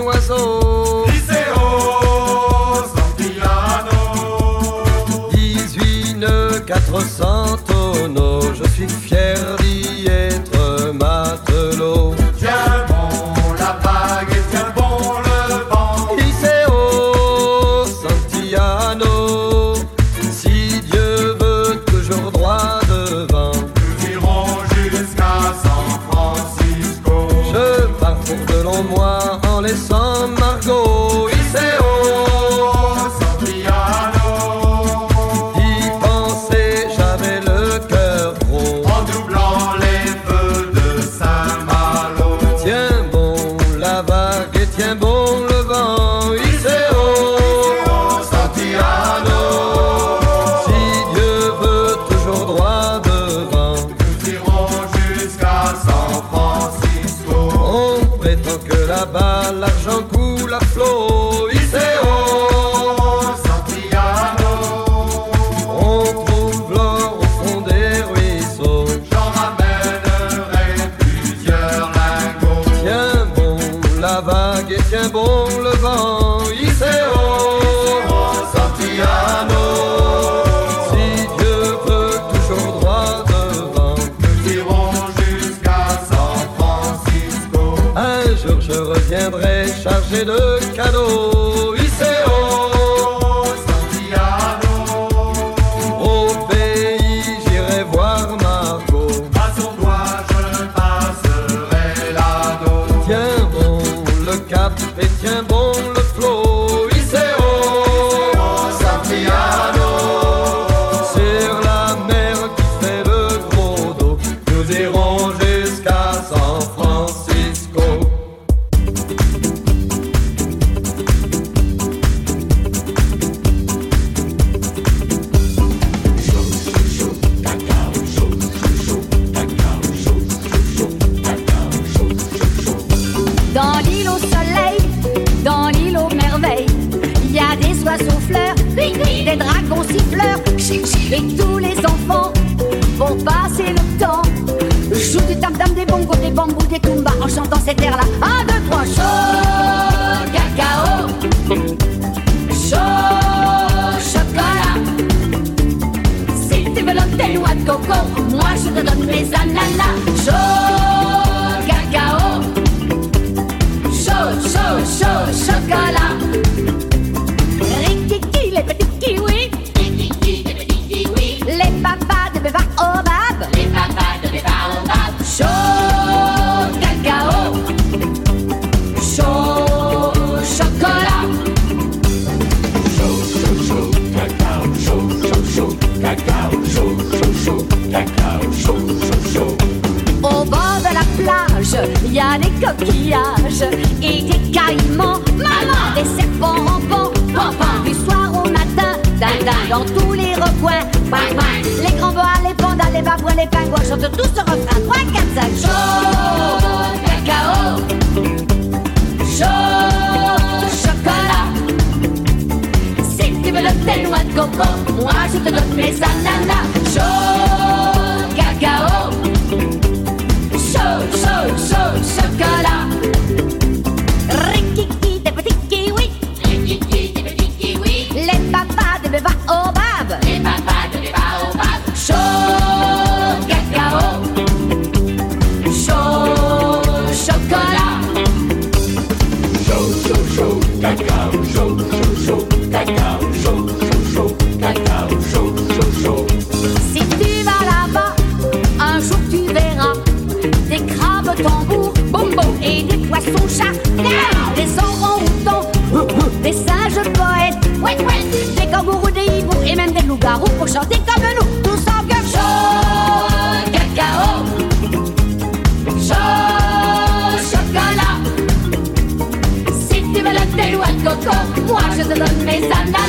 oiseau. yo. Coco, moi je te donne mes ananas. Chaud pour chanter comme nous, tous en cœur chaud, cacao, chaud, chocolat. Si tu veux le thé ou un coco, moi je te donne mes ananas.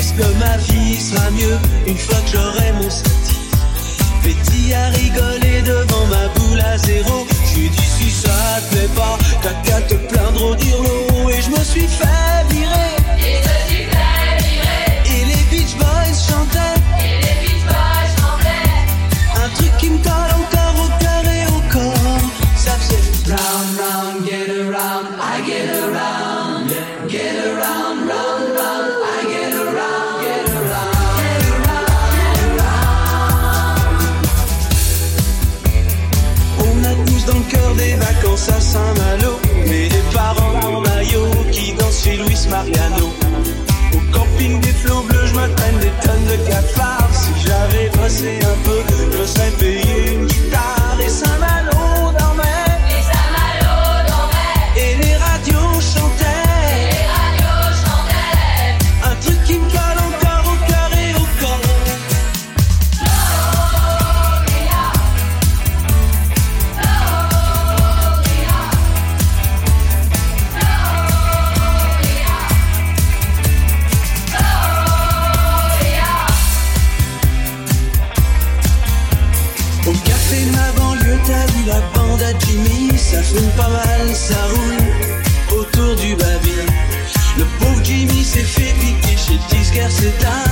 Est-ce que ma vie sera mieux une fois que j'aurai mon statut Betty a rigolé devant ma boule à zéro? J'ai dit si ça te plaît pas, t'as qu'à te plaindre au dirlo. Et je me suis fait virer. Et je me suis fait virer. Et les Beach Boys chantaient. si j'avais bossé un peu. ça roule autour du babil. Le pauvre Jimmy s'est fait piquer chez le disquaire, c'est un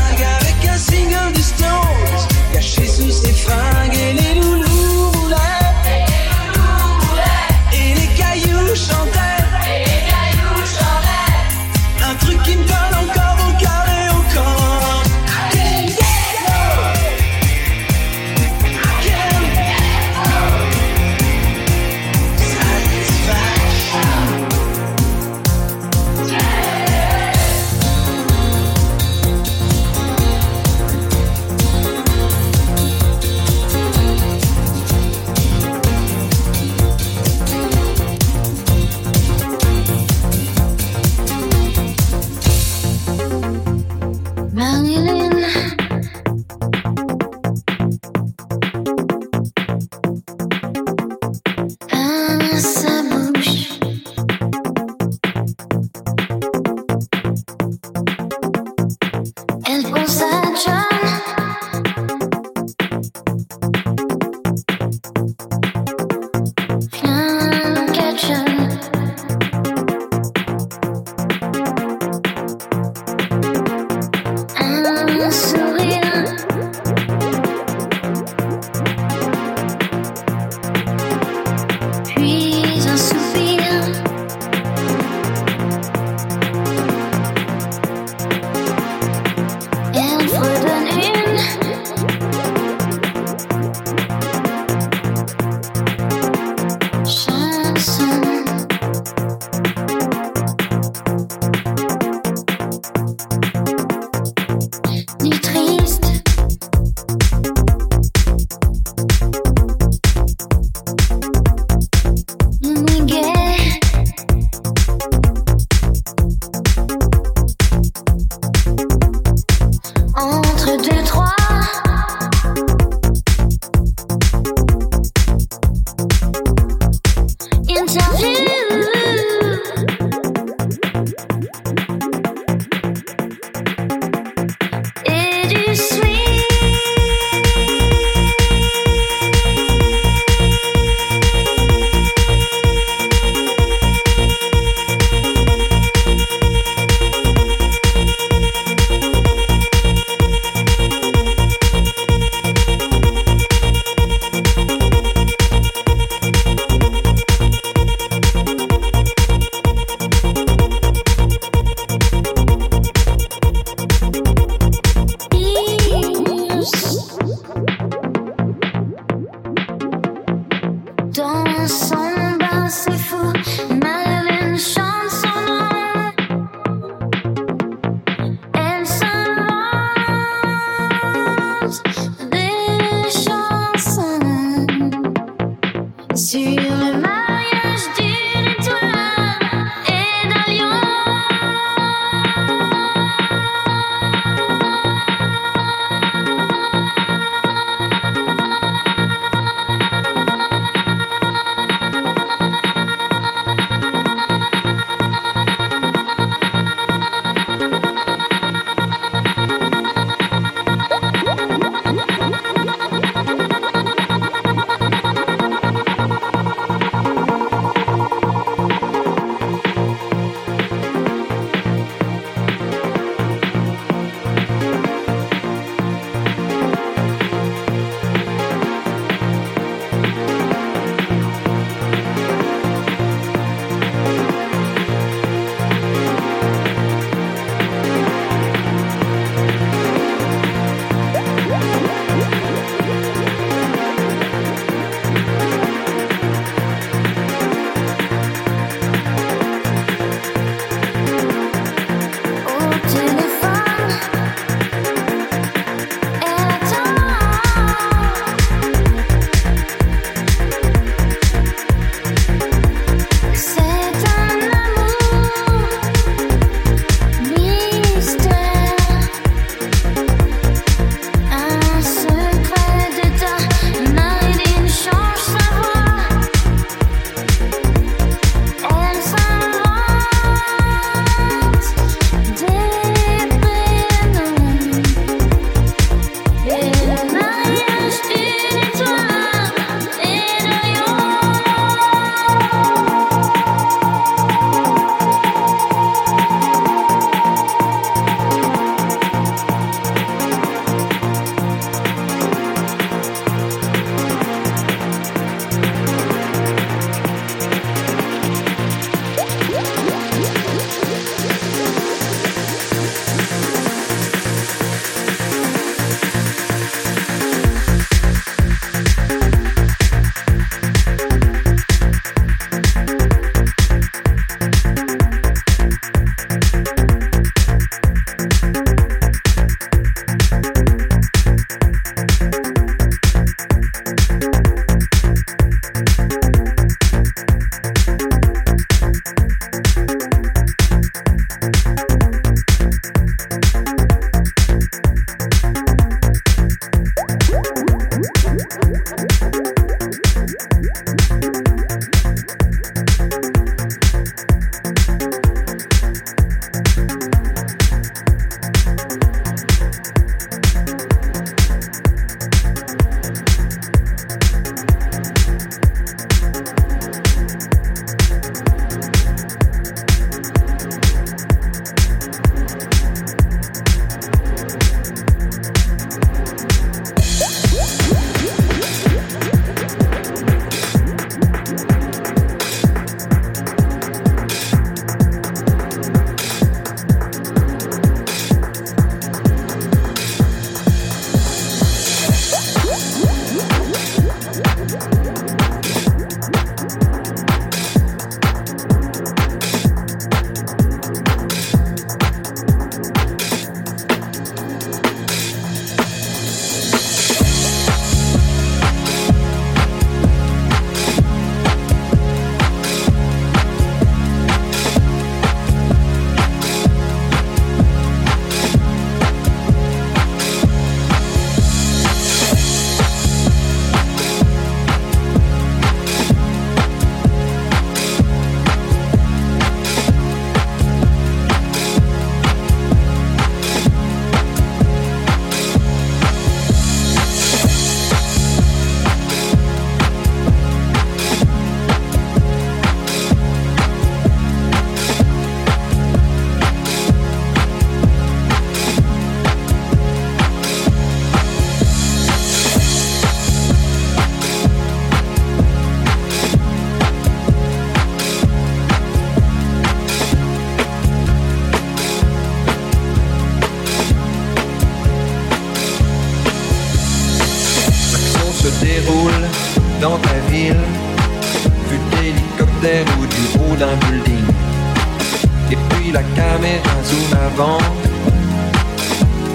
Et puis la caméra zoom avant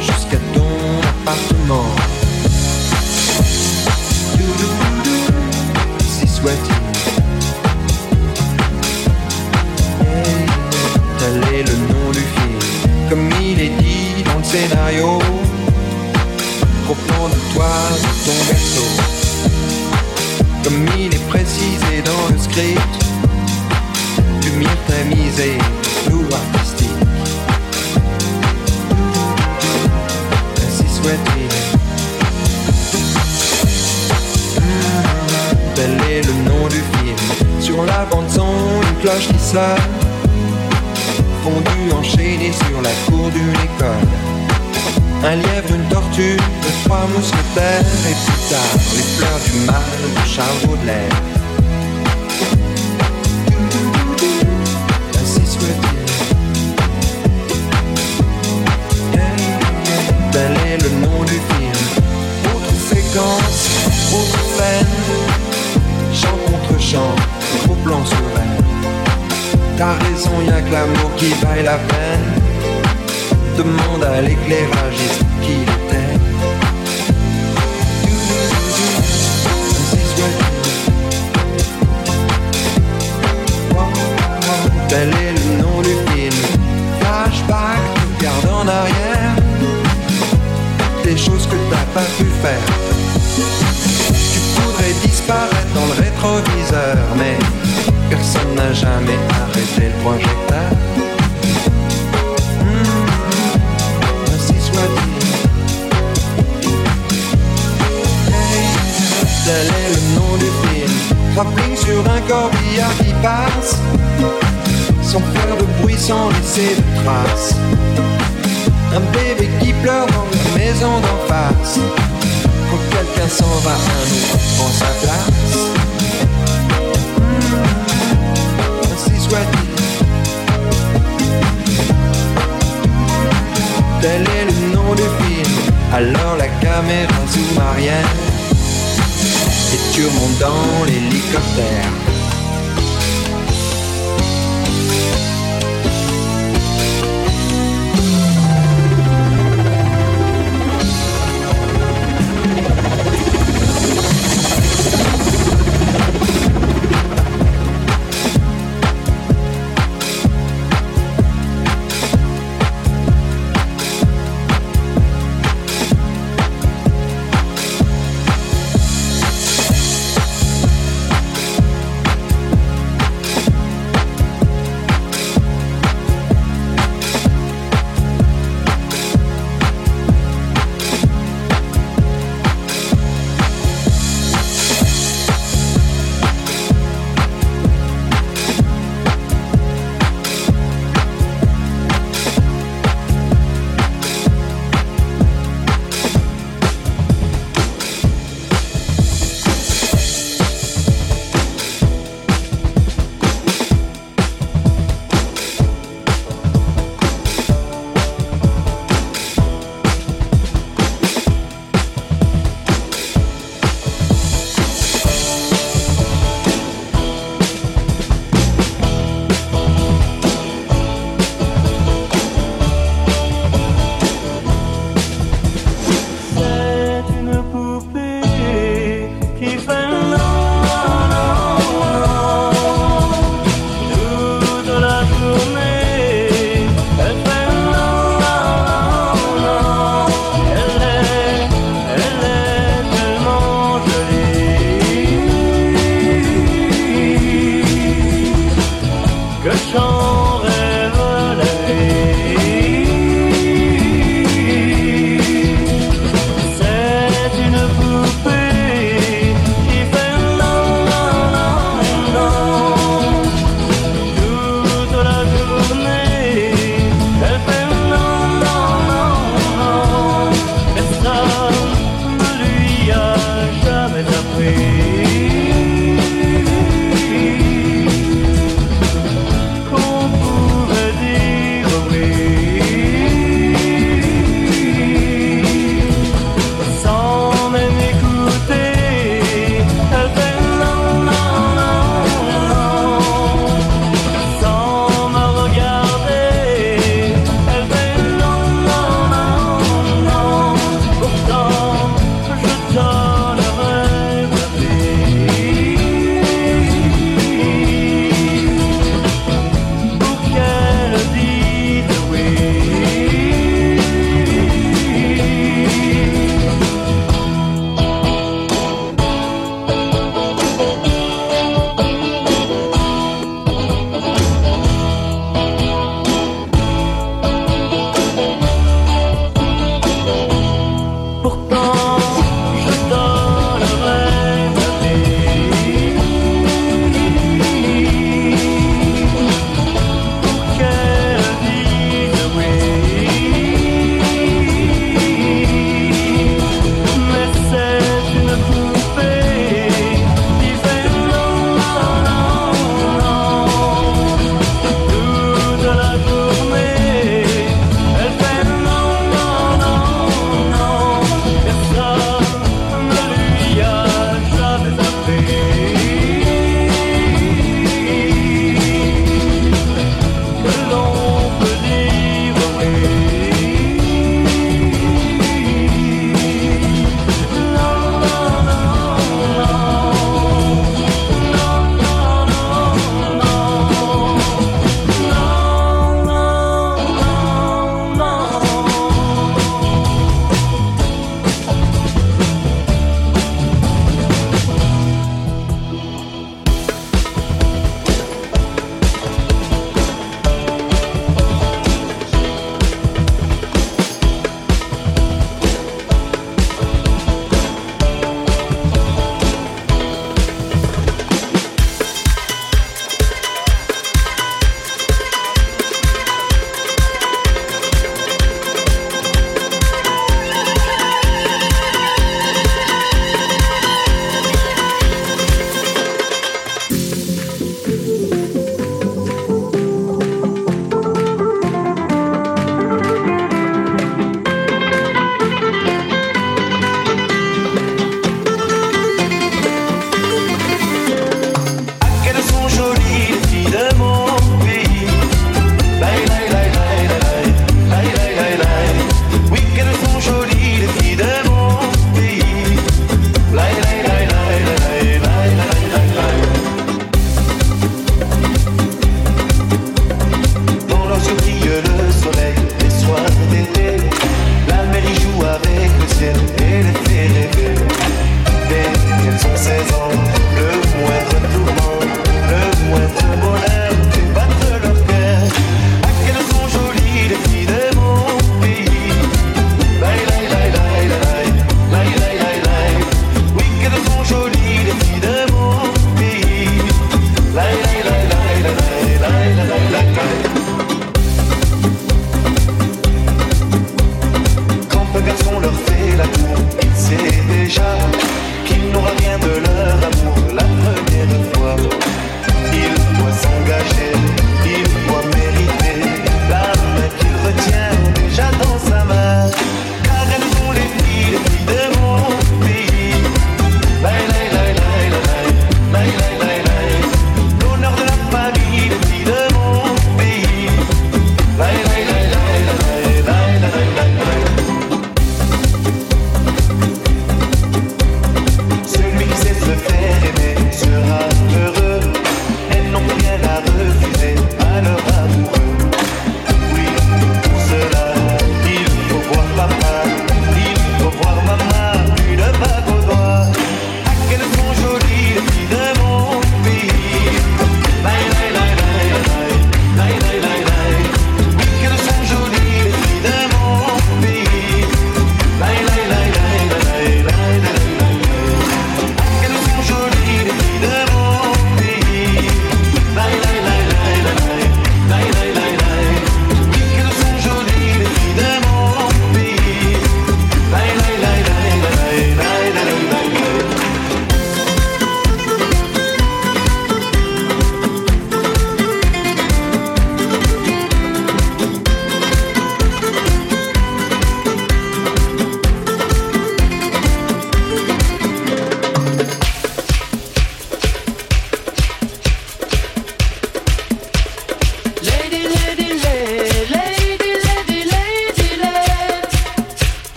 jusqu'à ton appartement. Si soit-il. Tel est le nom du film, comme il est dit dans le scénario. Plan de toi dans ton berceau, comme il est précisé dans le script, une cloche qui sonne. Fondu enchaîné sur la cour d'une école. Un lièvre, une tortue, de trois mousquetaires et plus tard les fleurs du mal de Charles Baudelaire. Ainsi soit-il. Tel est le nom T'as raison, y'a que l'amour qui vaille la peine. Demande à l'éclairagiste qui il était. Ainsi soit-il. Tel est le nom du film. Flashback, regarde en arrière. Des choses que t'as pas pu faire. Tu voudrais disparaître dans le rétroviseur, mais personne n'a jamais arrêté le projecteur. Hmm, ainsi soit-il. Hey, tel est le nom du film. Rappling sur un corbillard qui passe, sans faire de bruit, sans laisser de traces. Un bébé qui pleure dans la maison d'en face. Quand quelqu'un s'en va, un autre prend sa place. Tel est le nom du film. Alors la caméra. Et tu remontes dans l'hélicoptère.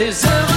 Et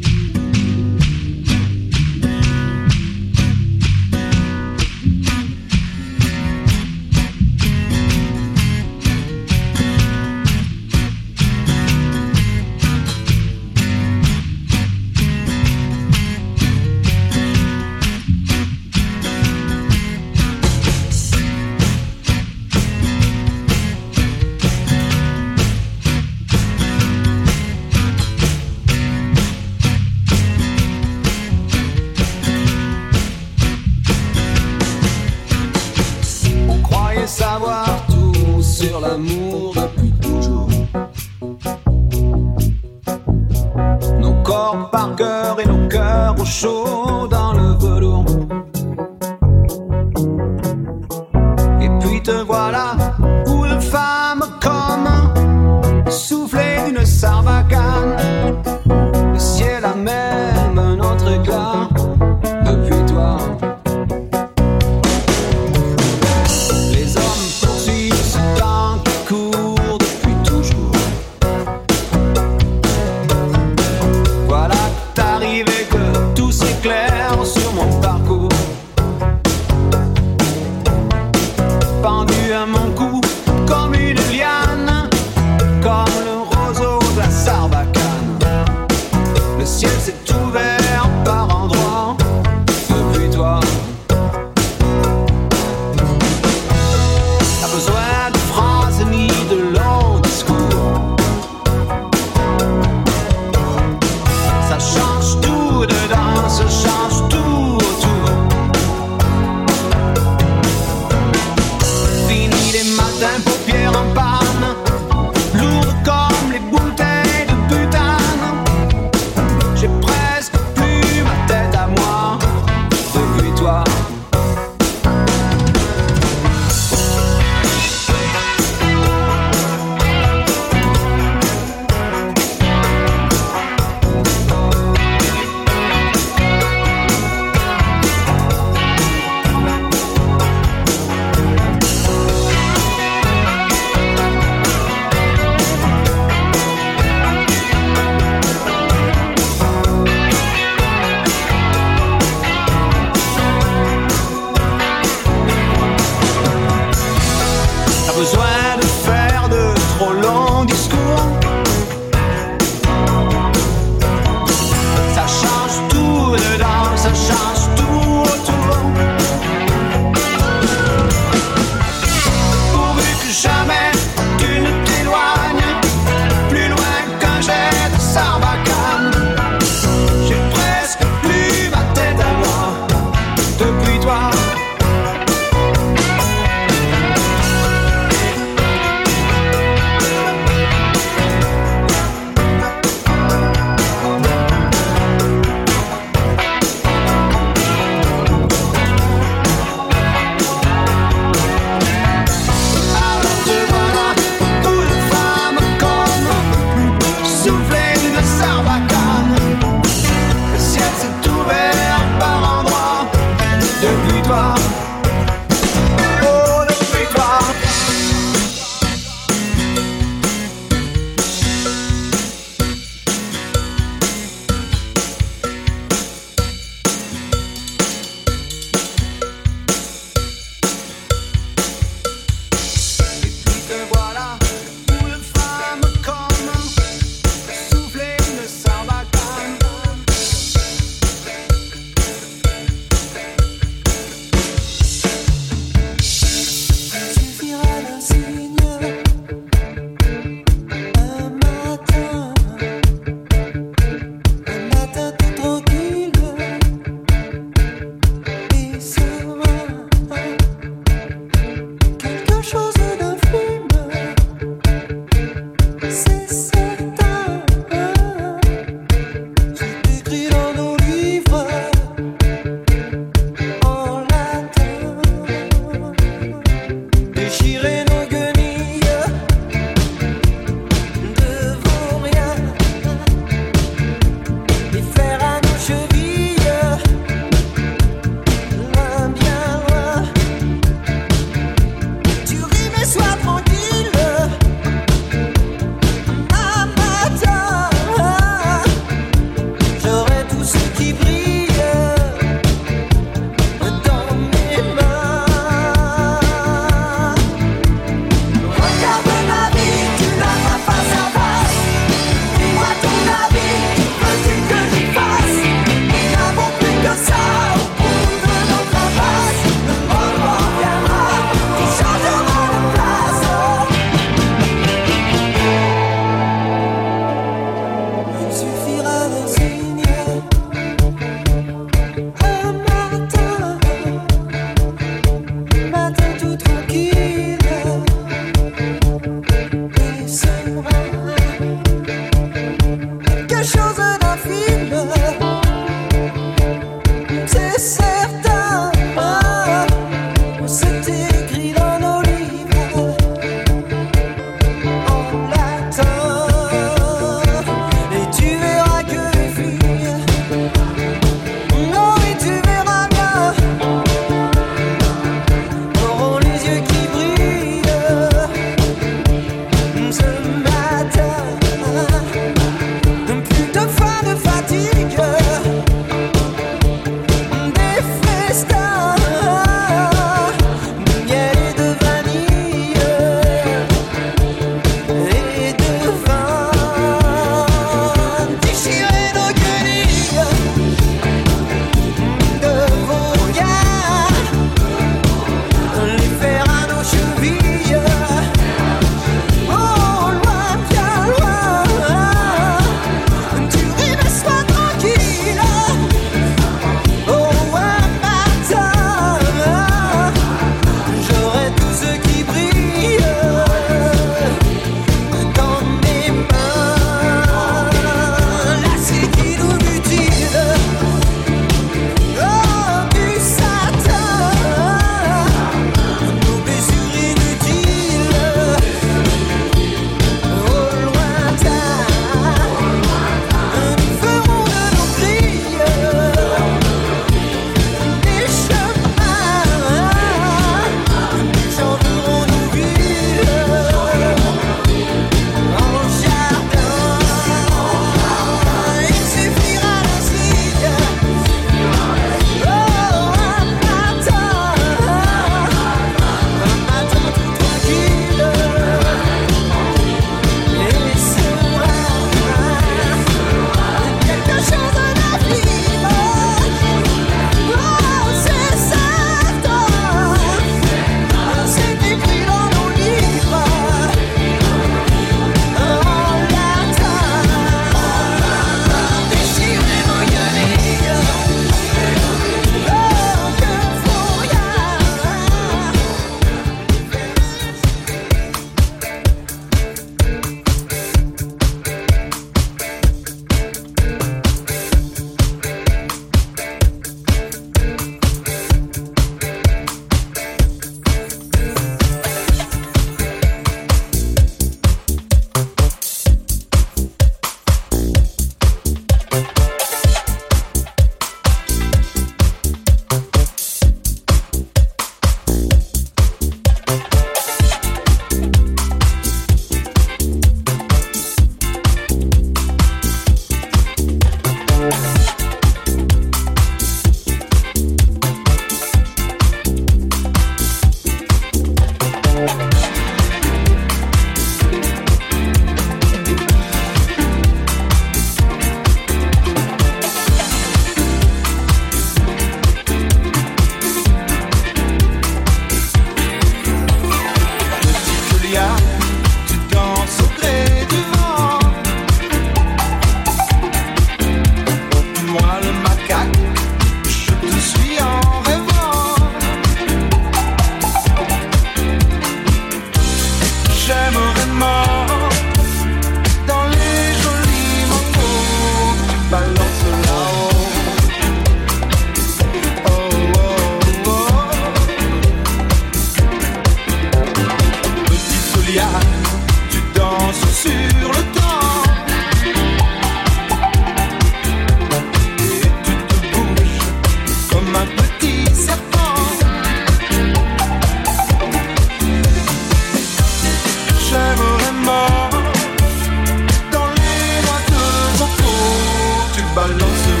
Tu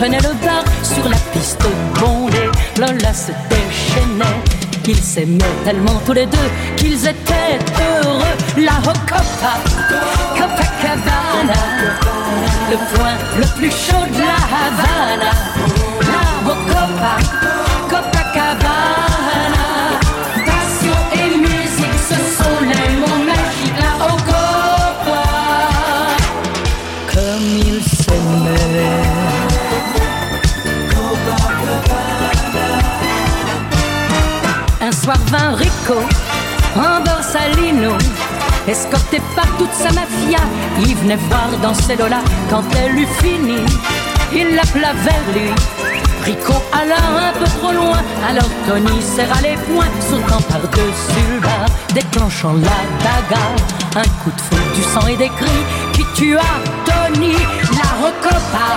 tenait le bar sur la piste bondée. Lola se déchaînait. Ils s'aimaient tellement tous les deux qu'ils étaient heureux. La Hocopa, Copacabana, le point le plus chaud de la Havana. La Hocopa, Escorté par toute sa mafia Il venait voir danser Lola Quand elle eut fini Il l'appela vers lui Rico alla un peu trop loin Alors Tony serra les poings Sautant par-dessus le Déclenchant la daga. Un coup de feu, du sang et des cris Qui tua Tony. La Rocopa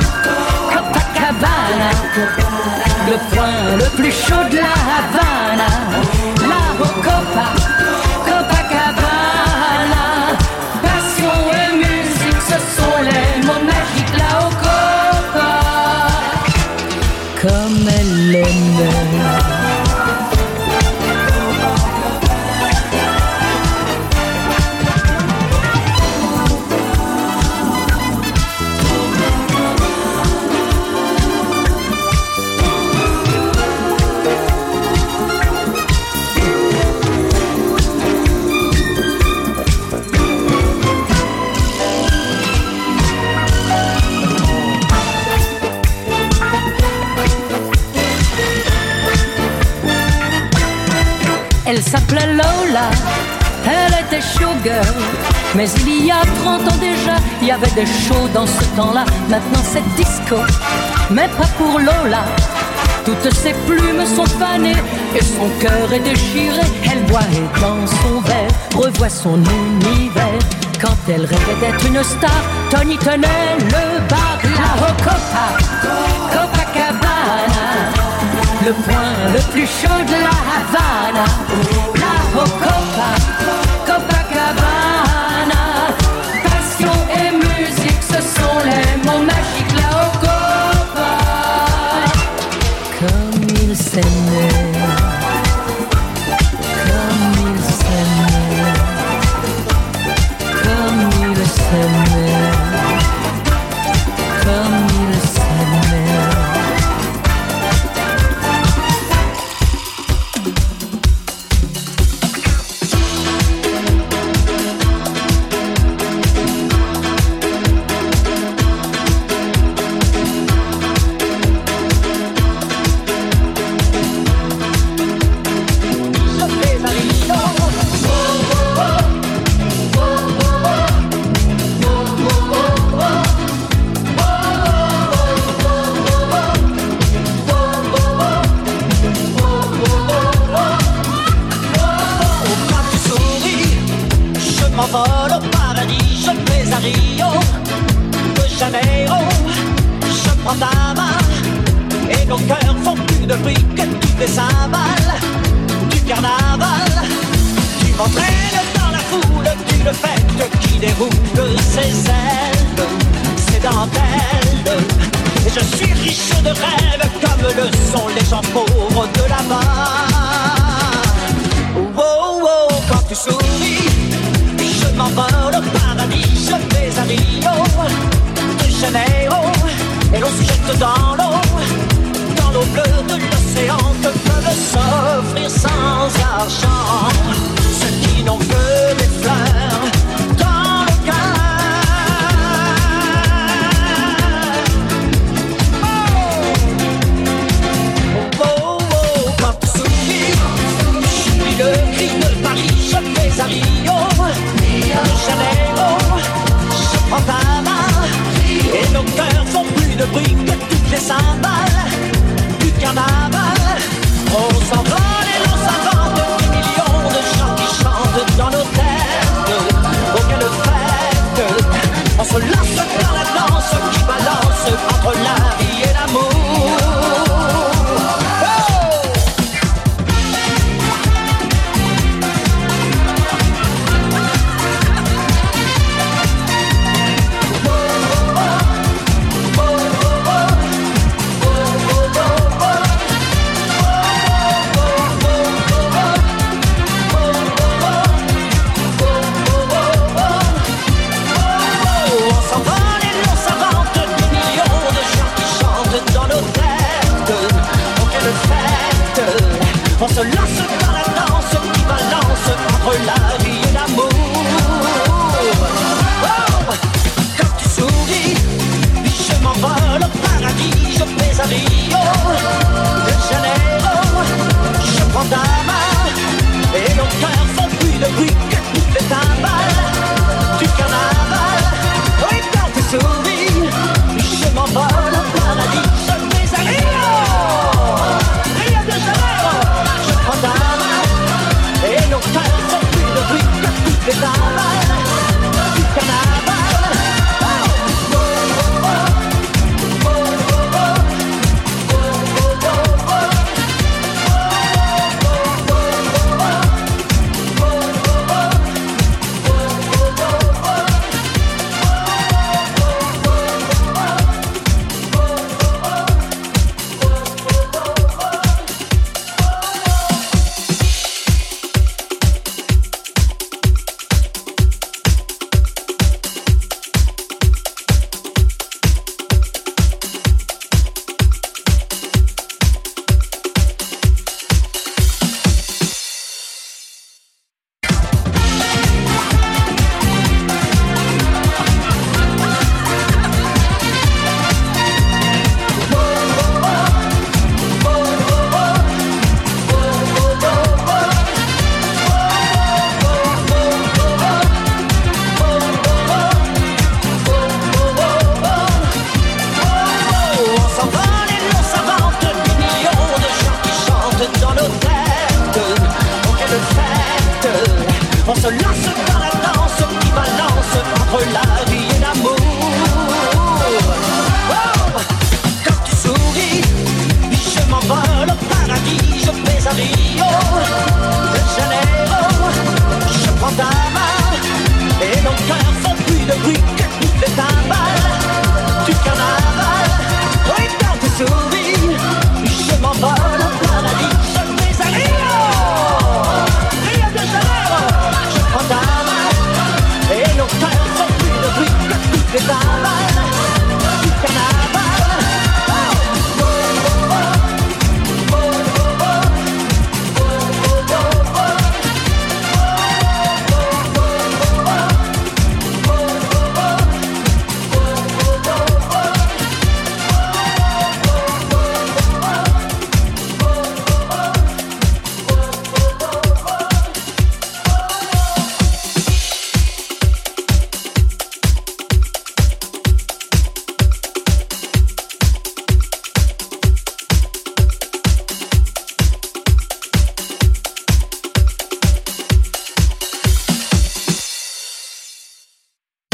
Copacabana Le point le plus chaud de la Havana. La Rocopa Mais il y a 30 ans déjà, il y avait des shows dans ce temps-là. Maintenant c'est disco, mais pas pour Lola. Toutes ses plumes sont fanées et son cœur est déchiré. Elle boit et dans son verre revoit son univers. Quand elle rêvait d'être une star, Tony tenait le bar, la Rocopa, Copacabana. Le point le plus chaud de la Havana La Rocopa, ils